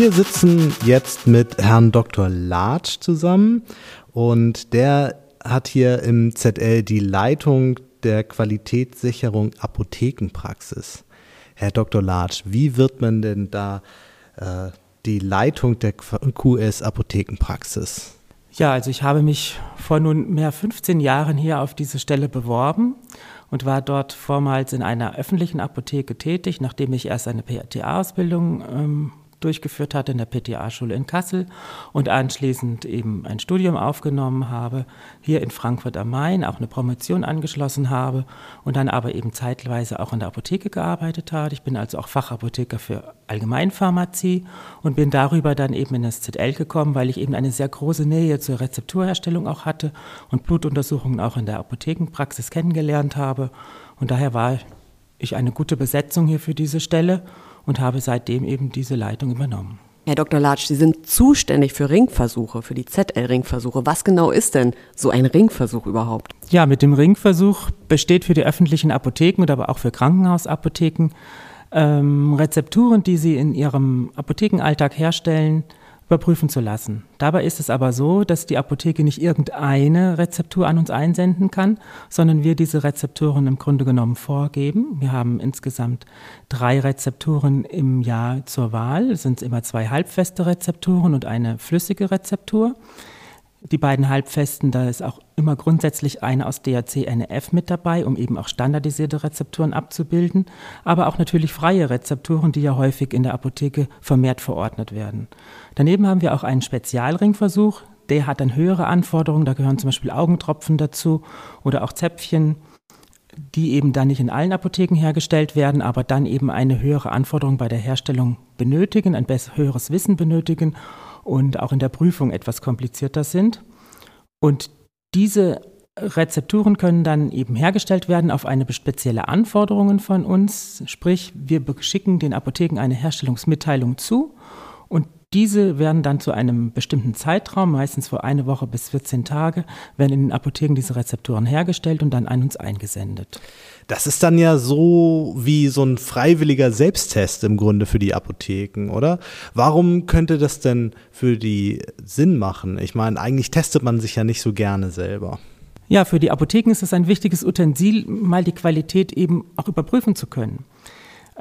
Wir sitzen jetzt mit Herrn Dr. Latsch zusammen und der hat hier im ZL die Leitung der Qualitätssicherung Apothekenpraxis. Herr Dr. Latsch, wie wird man denn da äh, die Leitung der QS Apothekenpraxis? Ja, also ich habe mich vor nun mehr 15 Jahren hier auf diese Stelle beworben und war dort vormals in einer öffentlichen Apotheke tätig, nachdem ich erst eine PTA-Ausbildung ähm, durchgeführt hatte in der PTA-Schule in Kassel und anschließend eben ein Studium aufgenommen habe, hier in Frankfurt am Main auch eine Promotion angeschlossen habe und dann aber eben zeitweise auch in der Apotheke gearbeitet habe. Ich bin also auch Fachapotheker für Allgemeinpharmazie und bin darüber dann eben in das ZL gekommen, weil ich eben eine sehr große Nähe zur Rezepturherstellung auch hatte und Blutuntersuchungen auch in der Apothekenpraxis kennengelernt habe. Und daher war ich eine gute Besetzung hier für diese Stelle und habe seitdem eben diese Leitung übernommen. Herr Dr. Latsch, Sie sind zuständig für Ringversuche, für die ZL-Ringversuche. Was genau ist denn so ein Ringversuch überhaupt? Ja, mit dem Ringversuch besteht für die öffentlichen Apotheken oder aber auch für Krankenhausapotheken ähm, Rezepturen, die Sie in Ihrem Apothekenalltag herstellen, überprüfen zu lassen. Dabei ist es aber so, dass die Apotheke nicht irgendeine Rezeptur an uns einsenden kann, sondern wir diese Rezepturen im Grunde genommen vorgeben. Wir haben insgesamt drei Rezepturen im Jahr zur Wahl. Es sind immer zwei halbfeste Rezepturen und eine flüssige Rezeptur. Die beiden Halbfesten, da ist auch immer grundsätzlich eine aus DAC-NF mit dabei, um eben auch standardisierte Rezepturen abzubilden, aber auch natürlich freie Rezepturen, die ja häufig in der Apotheke vermehrt verordnet werden. Daneben haben wir auch einen Spezialringversuch, der hat dann höhere Anforderungen, da gehören zum Beispiel Augentropfen dazu oder auch Zäpfchen, die eben dann nicht in allen Apotheken hergestellt werden, aber dann eben eine höhere Anforderung bei der Herstellung benötigen, ein höheres Wissen benötigen und auch in der Prüfung etwas komplizierter sind. Und diese Rezepturen können dann eben hergestellt werden auf eine spezielle Anforderung von uns, sprich wir schicken den Apotheken eine Herstellungsmitteilung zu diese werden dann zu einem bestimmten Zeitraum, meistens vor eine Woche bis 14 Tage, werden in den Apotheken diese Rezepturen hergestellt und dann an uns eingesendet. Das ist dann ja so wie so ein freiwilliger Selbsttest im Grunde für die Apotheken, oder? Warum könnte das denn für die Sinn machen? Ich meine, eigentlich testet man sich ja nicht so gerne selber. Ja, für die Apotheken ist es ein wichtiges Utensil, mal die Qualität eben auch überprüfen zu können.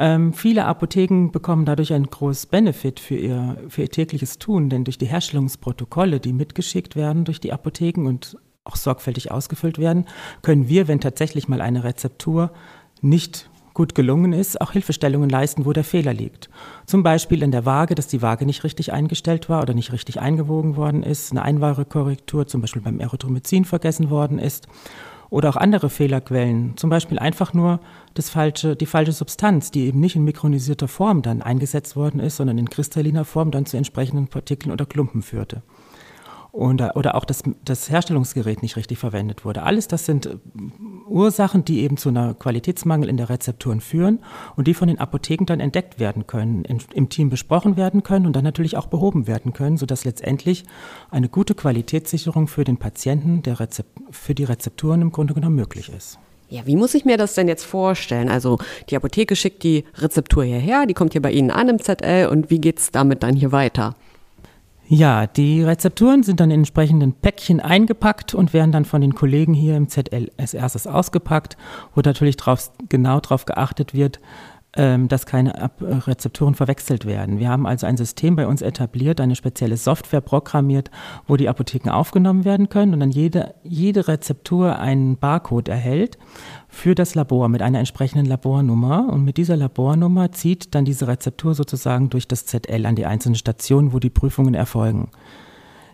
Ähm, viele Apotheken bekommen dadurch einen großen Benefit für ihr, für ihr tägliches Tun, denn durch die Herstellungsprotokolle, die mitgeschickt werden durch die Apotheken und auch sorgfältig ausgefüllt werden, können wir, wenn tatsächlich mal eine Rezeptur nicht gut gelungen ist, auch Hilfestellungen leisten, wo der Fehler liegt. Zum Beispiel in der Waage, dass die Waage nicht richtig eingestellt war oder nicht richtig eingewogen worden ist, eine Einwahrekorrektur zum Beispiel beim Erythromycin vergessen worden ist oder auch andere Fehlerquellen, zum Beispiel einfach nur das falsche, die falsche Substanz, die eben nicht in mikronisierter Form dann eingesetzt worden ist, sondern in kristalliner Form dann zu entsprechenden Partikeln oder Klumpen führte. Und, oder auch das, das Herstellungsgerät nicht richtig verwendet wurde. Alles das sind äh, Ursachen, die eben zu einer Qualitätsmangel in der Rezepturen führen und die von den Apotheken dann entdeckt werden können, in, im Team besprochen werden können und dann natürlich auch behoben werden können, sodass letztendlich eine gute Qualitätssicherung für den Patienten der Rezept, für die Rezepturen im Grunde genommen möglich ist. Ja, wie muss ich mir das denn jetzt vorstellen? Also die Apotheke schickt die Rezeptur hierher, die kommt hier bei Ihnen an im ZL und wie geht es damit dann hier weiter? Ja, die Rezepturen sind dann in entsprechenden Päckchen eingepackt und werden dann von den Kollegen hier im ZL als erstes ausgepackt, wo natürlich drauf, genau darauf geachtet wird, dass keine Rezepturen verwechselt werden. Wir haben also ein System bei uns etabliert, eine spezielle Software programmiert, wo die Apotheken aufgenommen werden können und dann jede, jede Rezeptur einen Barcode erhält für das Labor mit einer entsprechenden Labornummer. Und mit dieser Labornummer zieht dann diese Rezeptur sozusagen durch das ZL an die einzelnen Stationen, wo die Prüfungen erfolgen.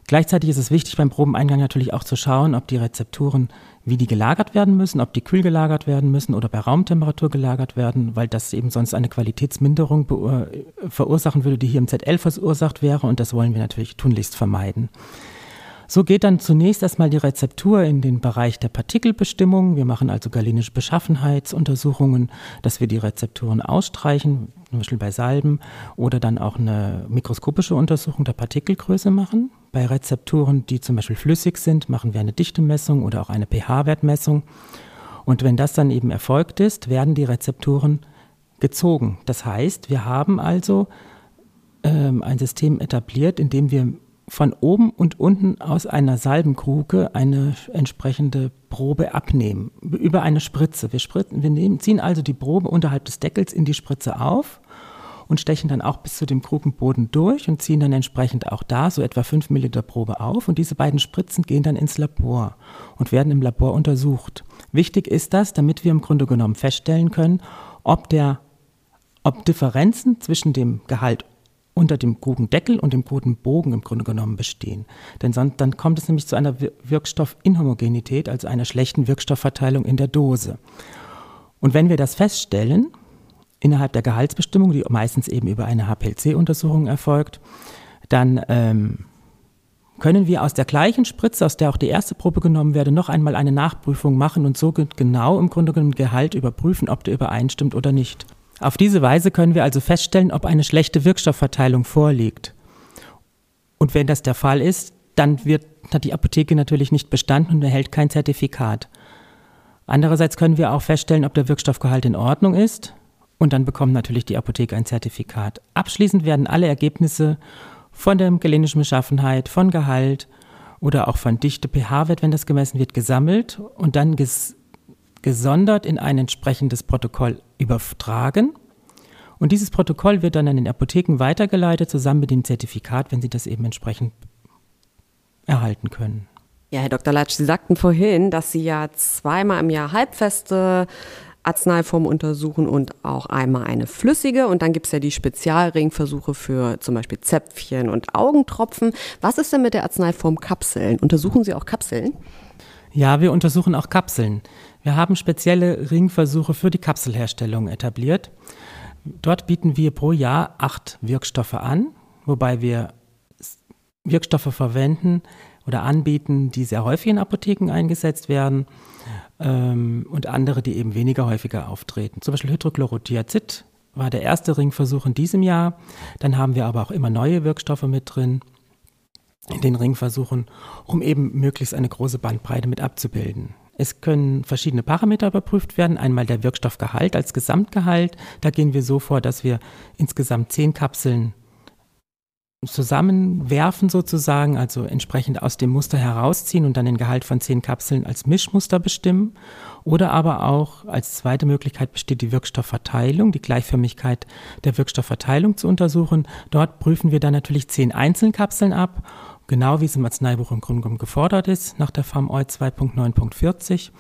Gleichzeitig ist es wichtig beim Probeneingang natürlich auch zu schauen, ob die Rezepturen, wie die gelagert werden müssen, ob die kühl gelagert werden müssen oder bei Raumtemperatur gelagert werden, weil das eben sonst eine Qualitätsminderung verursachen würde, die hier im ZL verursacht wäre und das wollen wir natürlich tunlichst vermeiden. So geht dann zunächst erstmal die Rezeptur in den Bereich der Partikelbestimmung. Wir machen also galenische Beschaffenheitsuntersuchungen, dass wir die Rezepturen ausstreichen, zum Beispiel bei Salben, oder dann auch eine mikroskopische Untersuchung der Partikelgröße machen. Bei Rezepturen, die zum Beispiel flüssig sind, machen wir eine Dichtemessung oder auch eine pH-Wertmessung. Und wenn das dann eben erfolgt ist, werden die Rezepturen gezogen. Das heißt, wir haben also ähm, ein System etabliert, in dem wir von oben und unten aus einer Salbenkruke eine entsprechende Probe abnehmen, über eine Spritze. Wir, spritzen, wir nehmen, ziehen also die Probe unterhalb des Deckels in die Spritze auf und stechen dann auch bis zu dem Krukenboden durch und ziehen dann entsprechend auch da so etwa 5 Milliliter Probe auf. Und diese beiden Spritzen gehen dann ins Labor und werden im Labor untersucht. Wichtig ist das, damit wir im Grunde genommen feststellen können, ob der ob Differenzen zwischen dem Gehalt unter dem Krugendeckel und dem Krugenbogen im Grunde genommen bestehen. Denn sonst, dann kommt es nämlich zu einer Wirkstoffinhomogenität, also einer schlechten Wirkstoffverteilung in der Dose. Und wenn wir das feststellen, innerhalb der Gehaltsbestimmung, die meistens eben über eine HPLC-Untersuchung erfolgt, dann ähm, können wir aus der gleichen Spritze, aus der auch die erste Probe genommen werde, noch einmal eine Nachprüfung machen und so genau im Grunde genommen Gehalt überprüfen, ob der übereinstimmt oder nicht. Auf diese Weise können wir also feststellen, ob eine schlechte Wirkstoffverteilung vorliegt. Und wenn das der Fall ist, dann wird, hat die Apotheke natürlich nicht bestanden und erhält kein Zertifikat. Andererseits können wir auch feststellen, ob der Wirkstoffgehalt in Ordnung ist und dann bekommt natürlich die Apotheke ein Zertifikat. Abschließend werden alle Ergebnisse von der gelenischen Beschaffenheit, von Gehalt oder auch von Dichte pH-Wert, wenn das gemessen wird, gesammelt und dann ges gesondert in ein entsprechendes Protokoll übertragen. Und dieses Protokoll wird dann an den Apotheken weitergeleitet, zusammen mit dem Zertifikat, wenn sie das eben entsprechend erhalten können. Ja, Herr Dr. Latsch, Sie sagten vorhin, dass Sie ja zweimal im Jahr halbfeste Arzneiformen untersuchen und auch einmal eine flüssige. Und dann gibt es ja die Spezialringversuche für zum Beispiel Zäpfchen und Augentropfen. Was ist denn mit der Arzneiform Kapseln? Untersuchen Sie auch Kapseln? Ja, wir untersuchen auch Kapseln. Wir haben spezielle Ringversuche für die Kapselherstellung etabliert. Dort bieten wir pro Jahr acht Wirkstoffe an, wobei wir Wirkstoffe verwenden oder anbieten, die sehr häufig in Apotheken eingesetzt werden ähm, und andere, die eben weniger häufiger auftreten. Zum Beispiel Hydrochlorothiazid war der erste Ringversuch in diesem Jahr. Dann haben wir aber auch immer neue Wirkstoffe mit drin in den Ringversuchen, um eben möglichst eine große Bandbreite mit abzubilden. Es können verschiedene Parameter überprüft werden. Einmal der Wirkstoffgehalt als Gesamtgehalt. Da gehen wir so vor, dass wir insgesamt zehn Kapseln zusammenwerfen sozusagen, also entsprechend aus dem Muster herausziehen und dann den Gehalt von zehn Kapseln als Mischmuster bestimmen. Oder aber auch als zweite Möglichkeit besteht die Wirkstoffverteilung, die Gleichförmigkeit der Wirkstoffverteilung zu untersuchen. Dort prüfen wir dann natürlich zehn Einzelkapseln ab genau wie es im Arzneibuch im Grunde genommen gefordert ist, nach der FAMOI 2.9.40,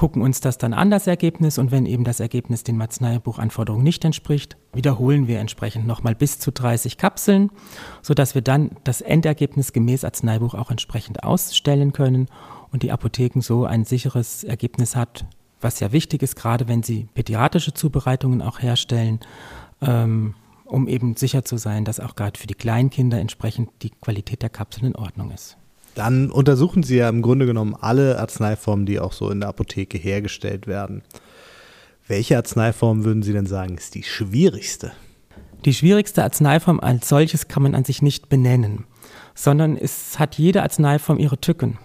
gucken uns das dann an, das Ergebnis, und wenn eben das Ergebnis den Arzneibuchanforderungen nicht entspricht, wiederholen wir entsprechend nochmal bis zu 30 Kapseln, sodass wir dann das Endergebnis gemäß Arzneibuch auch entsprechend ausstellen können und die Apotheken so ein sicheres Ergebnis hat, was ja wichtig ist, gerade wenn sie pädiatrische Zubereitungen auch herstellen. Ähm, um eben sicher zu sein, dass auch gerade für die Kleinkinder entsprechend die Qualität der Kapseln in Ordnung ist. Dann untersuchen Sie ja im Grunde genommen alle Arzneiformen, die auch so in der Apotheke hergestellt werden. Welche Arzneiform würden Sie denn sagen, ist die schwierigste? Die schwierigste Arzneiform als solches kann man an sich nicht benennen, sondern es hat jede Arzneiform ihre Tücken.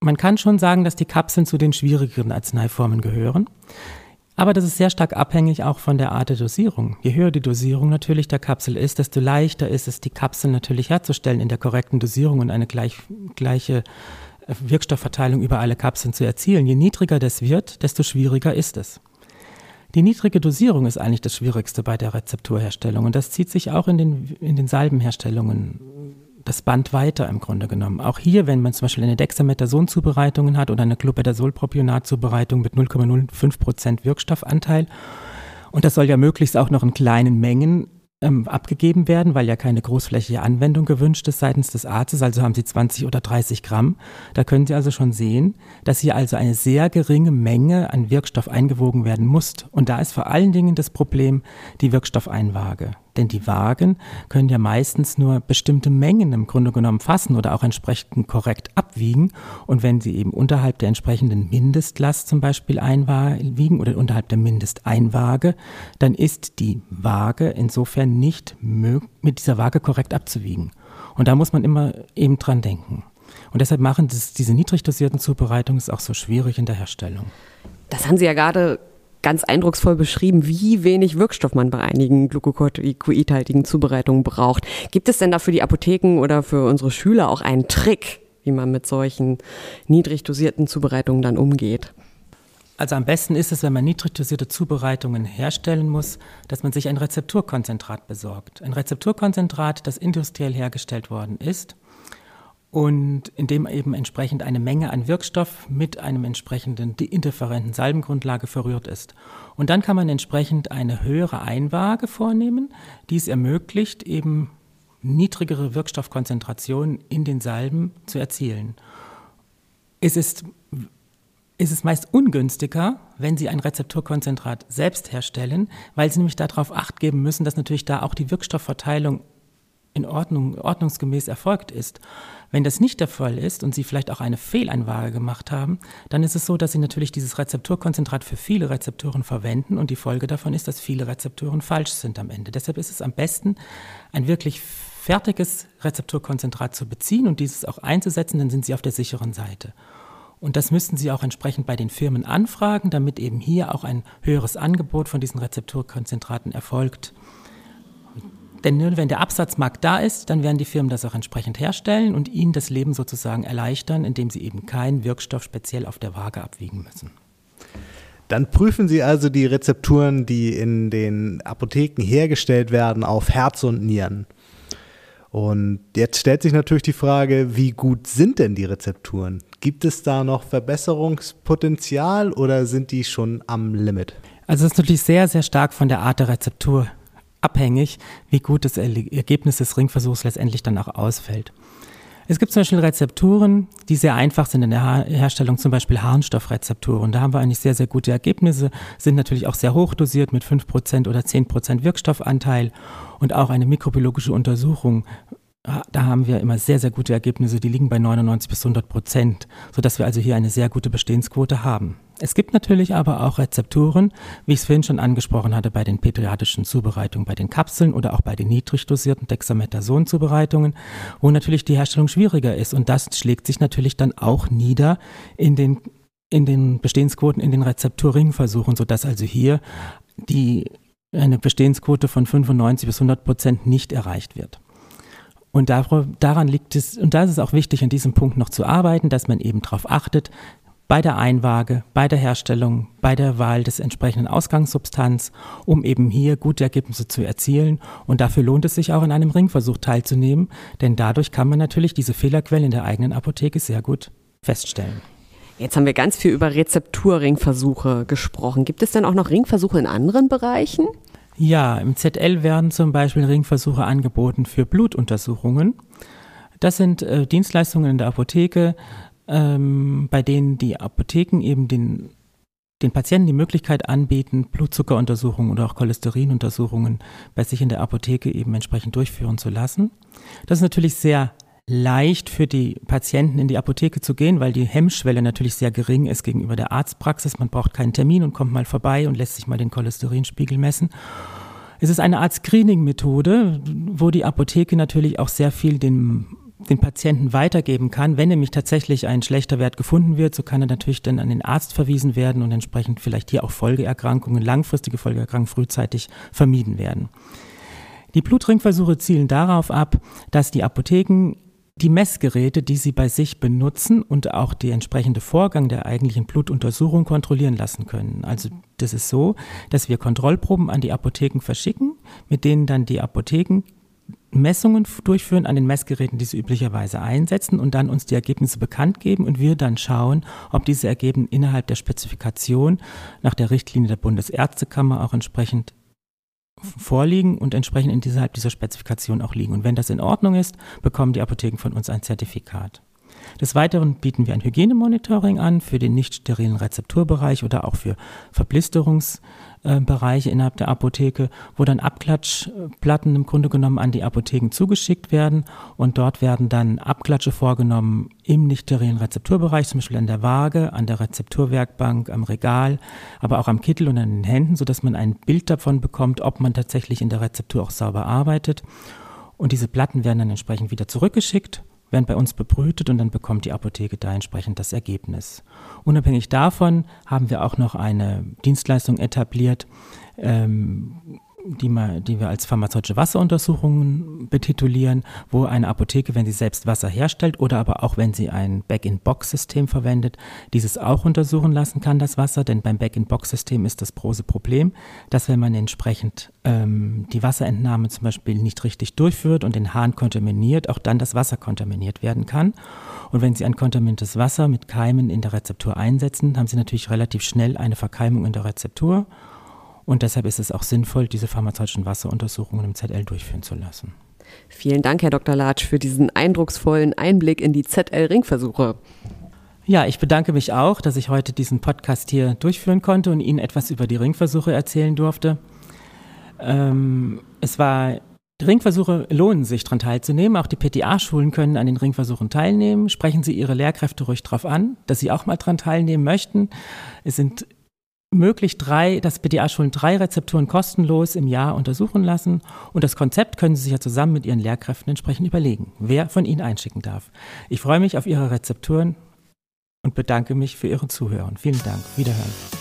Man kann schon sagen, dass die Kapseln zu den schwierigeren Arzneiformen gehören. Aber das ist sehr stark abhängig auch von der Art der Dosierung. Je höher die Dosierung natürlich der Kapsel ist, desto leichter ist es, die Kapsel natürlich herzustellen in der korrekten Dosierung und eine gleich, gleiche äh, Wirkstoffverteilung über alle Kapseln zu erzielen. Je niedriger das wird, desto schwieriger ist es. Die niedrige Dosierung ist eigentlich das Schwierigste bei der Rezepturherstellung und das zieht sich auch in den, in den Salbenherstellungen das Band weiter im Grunde genommen. Auch hier, wenn man zum Beispiel eine Dexamethason-Zubereitung hat oder eine Clopidogrel-Propionat-Zubereitung mit 0,05% Wirkstoffanteil, und das soll ja möglichst auch noch in kleinen Mengen ähm, abgegeben werden, weil ja keine großflächige Anwendung gewünscht ist seitens des Arztes, also haben Sie 20 oder 30 Gramm. Da können Sie also schon sehen, dass hier also eine sehr geringe Menge an Wirkstoff eingewogen werden muss. Und da ist vor allen Dingen das Problem die Wirkstoffeinwaage. Denn die Wagen können ja meistens nur bestimmte Mengen im Grunde genommen fassen oder auch entsprechend korrekt abwiegen. Und wenn sie eben unterhalb der entsprechenden Mindestlast zum Beispiel einwiegen oder unterhalb der Mindesteinwaage, dann ist die Waage insofern nicht mit dieser Waage korrekt abzuwiegen. Und da muss man immer eben dran denken. Und deshalb machen das, diese niedrig dosierten Zubereitungen es auch so schwierig in der Herstellung. Das haben Sie ja gerade ganz eindrucksvoll beschrieben, wie wenig Wirkstoff man bei einigen glucocorticoidhaltigen Zubereitungen braucht. Gibt es denn da für die Apotheken oder für unsere Schüler auch einen Trick, wie man mit solchen niedrig dosierten Zubereitungen dann umgeht? Also am besten ist es, wenn man niedrig dosierte Zubereitungen herstellen muss, dass man sich ein Rezepturkonzentrat besorgt. Ein Rezepturkonzentrat, das industriell hergestellt worden ist und in dem eben entsprechend eine Menge an Wirkstoff mit einem entsprechenden indifferenten Salbengrundlage verrührt ist. Und dann kann man entsprechend eine höhere Einwaage vornehmen, die es ermöglicht, eben niedrigere Wirkstoffkonzentrationen in den Salben zu erzielen. Es ist ist es meist ungünstiger, wenn Sie ein Rezepturkonzentrat selbst herstellen, weil Sie nämlich darauf acht geben müssen, dass natürlich da auch die Wirkstoffverteilung in Ordnung, ordnungsgemäß erfolgt ist. Wenn das nicht der Fall ist und Sie vielleicht auch eine Fehleinwaage gemacht haben, dann ist es so, dass Sie natürlich dieses Rezepturkonzentrat für viele Rezeptoren verwenden und die Folge davon ist, dass viele Rezeptoren falsch sind am Ende. Deshalb ist es am besten, ein wirklich fertiges Rezepturkonzentrat zu beziehen und dieses auch einzusetzen, dann sind Sie auf der sicheren Seite. Und das müssten Sie auch entsprechend bei den Firmen anfragen, damit eben hier auch ein höheres Angebot von diesen Rezepturkonzentraten erfolgt. Denn nur wenn der Absatzmarkt da ist, dann werden die Firmen das auch entsprechend herstellen und Ihnen das Leben sozusagen erleichtern, indem Sie eben keinen Wirkstoff speziell auf der Waage abwiegen müssen. Dann prüfen Sie also die Rezepturen, die in den Apotheken hergestellt werden, auf Herz und Nieren. Und jetzt stellt sich natürlich die Frage, wie gut sind denn die Rezepturen? Gibt es da noch Verbesserungspotenzial oder sind die schon am Limit? Also es ist natürlich sehr, sehr stark von der Art der Rezeptur abhängig, wie gut das Ergebnis des Ringversuchs letztendlich dann auch ausfällt. Es gibt zum Beispiel Rezepturen, die sehr einfach sind in der Herstellung, zum Beispiel Harnstoffrezepturen. Da haben wir eigentlich sehr, sehr gute Ergebnisse, sind natürlich auch sehr hoch dosiert mit 5% oder 10% Wirkstoffanteil und auch eine mikrobiologische Untersuchung da haben wir immer sehr, sehr gute Ergebnisse. Die liegen bei 99 bis 100 Prozent, sodass wir also hier eine sehr gute Bestehensquote haben. Es gibt natürlich aber auch Rezepturen, wie ich es vorhin schon angesprochen hatte, bei den pädiatrischen Zubereitungen, bei den Kapseln oder auch bei den niedrig dosierten Dexamethason-Zubereitungen, wo natürlich die Herstellung schwieriger ist. Und das schlägt sich natürlich dann auch nieder in den, in den Bestehensquoten, in den Rezepturringversuchen, sodass also hier die, eine Bestehensquote von 95 bis 100 Prozent nicht erreicht wird. Und daran liegt es, und da ist es auch wichtig, an diesem Punkt noch zu arbeiten, dass man eben darauf achtet, bei der Einwaage, bei der Herstellung, bei der Wahl des entsprechenden Ausgangssubstanz, um eben hier gute Ergebnisse zu erzielen. Und dafür lohnt es sich auch in einem Ringversuch teilzunehmen, denn dadurch kann man natürlich diese Fehlerquellen in der eigenen Apotheke sehr gut feststellen. Jetzt haben wir ganz viel über Rezepturringversuche gesprochen. Gibt es denn auch noch Ringversuche in anderen Bereichen? Ja, im ZL werden zum Beispiel Ringversuche angeboten für Blutuntersuchungen. Das sind äh, Dienstleistungen in der Apotheke, ähm, bei denen die Apotheken eben den, den Patienten die Möglichkeit anbieten, Blutzuckeruntersuchungen oder auch Cholesterinuntersuchungen bei sich in der Apotheke eben entsprechend durchführen zu lassen. Das ist natürlich sehr leicht für die Patienten in die Apotheke zu gehen, weil die Hemmschwelle natürlich sehr gering ist gegenüber der Arztpraxis. Man braucht keinen Termin und kommt mal vorbei und lässt sich mal den Cholesterinspiegel messen. Es ist eine Art Screening-Methode, wo die Apotheke natürlich auch sehr viel den, den Patienten weitergeben kann. Wenn nämlich tatsächlich ein schlechter Wert gefunden wird, so kann er natürlich dann an den Arzt verwiesen werden und entsprechend vielleicht hier auch Folgeerkrankungen, langfristige Folgeerkrankungen frühzeitig vermieden werden. Die Blutringversuche zielen darauf ab, dass die Apotheken die Messgeräte, die Sie bei sich benutzen und auch die entsprechende Vorgang der eigentlichen Blutuntersuchung kontrollieren lassen können. Also das ist so, dass wir Kontrollproben an die Apotheken verschicken, mit denen dann die Apotheken Messungen durchführen an den Messgeräten, die sie üblicherweise einsetzen und dann uns die Ergebnisse bekannt geben und wir dann schauen, ob diese Ergebnisse innerhalb der Spezifikation nach der Richtlinie der Bundesärztekammer auch entsprechend vorliegen und entsprechend innerhalb dieser Spezifikation auch liegen. Und wenn das in Ordnung ist, bekommen die Apotheken von uns ein Zertifikat. Des Weiteren bieten wir ein Hygienemonitoring an für den nicht sterilen Rezepturbereich oder auch für Verblisterungs- äh, Bereiche innerhalb der Apotheke, wo dann Abklatschplatten im Grunde genommen an die Apotheken zugeschickt werden und dort werden dann Abklatsche vorgenommen im nicht sterilen Rezepturbereich, zum Beispiel an der Waage, an der Rezepturwerkbank, am Regal, aber auch am Kittel und an den Händen, sodass man ein Bild davon bekommt, ob man tatsächlich in der Rezeptur auch sauber arbeitet. Und diese Platten werden dann entsprechend wieder zurückgeschickt werden bei uns bebrütet und dann bekommt die Apotheke da entsprechend das Ergebnis. Unabhängig davon haben wir auch noch eine Dienstleistung etabliert, ähm, die, mal, die wir als pharmazeutische Wasseruntersuchungen betitulieren, wo eine Apotheke, wenn sie selbst Wasser herstellt oder aber auch wenn sie ein Back-in-Box-System verwendet, dieses auch untersuchen lassen kann, das Wasser. Denn beim Back-in-Box-System ist das große Problem, dass wenn man entsprechend ähm, die Wasserentnahme zum Beispiel nicht richtig durchführt und den Hahn kontaminiert, auch dann das Wasser kontaminiert werden kann. Und wenn Sie ein kontaminiertes Wasser mit Keimen in der Rezeptur einsetzen, haben Sie natürlich relativ schnell eine Verkeimung in der Rezeptur und deshalb ist es auch sinnvoll, diese pharmazeutischen Wasseruntersuchungen im ZL durchführen zu lassen. Vielen Dank, Herr Dr. Latsch, für diesen eindrucksvollen Einblick in die ZL-Ringversuche. Ja, ich bedanke mich auch, dass ich heute diesen Podcast hier durchführen konnte und Ihnen etwas über die Ringversuche erzählen durfte. Ähm, es war die Ringversuche lohnen sich, daran teilzunehmen. Auch die PTA-Schulen können an den Ringversuchen teilnehmen. Sprechen Sie Ihre Lehrkräfte ruhig darauf an, dass sie auch mal daran teilnehmen möchten. Es sind möglich drei, dass BDA-Schulen drei Rezepturen kostenlos im Jahr untersuchen lassen. Und das Konzept können Sie sich ja zusammen mit Ihren Lehrkräften entsprechend überlegen, wer von Ihnen einschicken darf. Ich freue mich auf Ihre Rezepturen und bedanke mich für Ihren Zuhören. Vielen Dank. Wiederhören.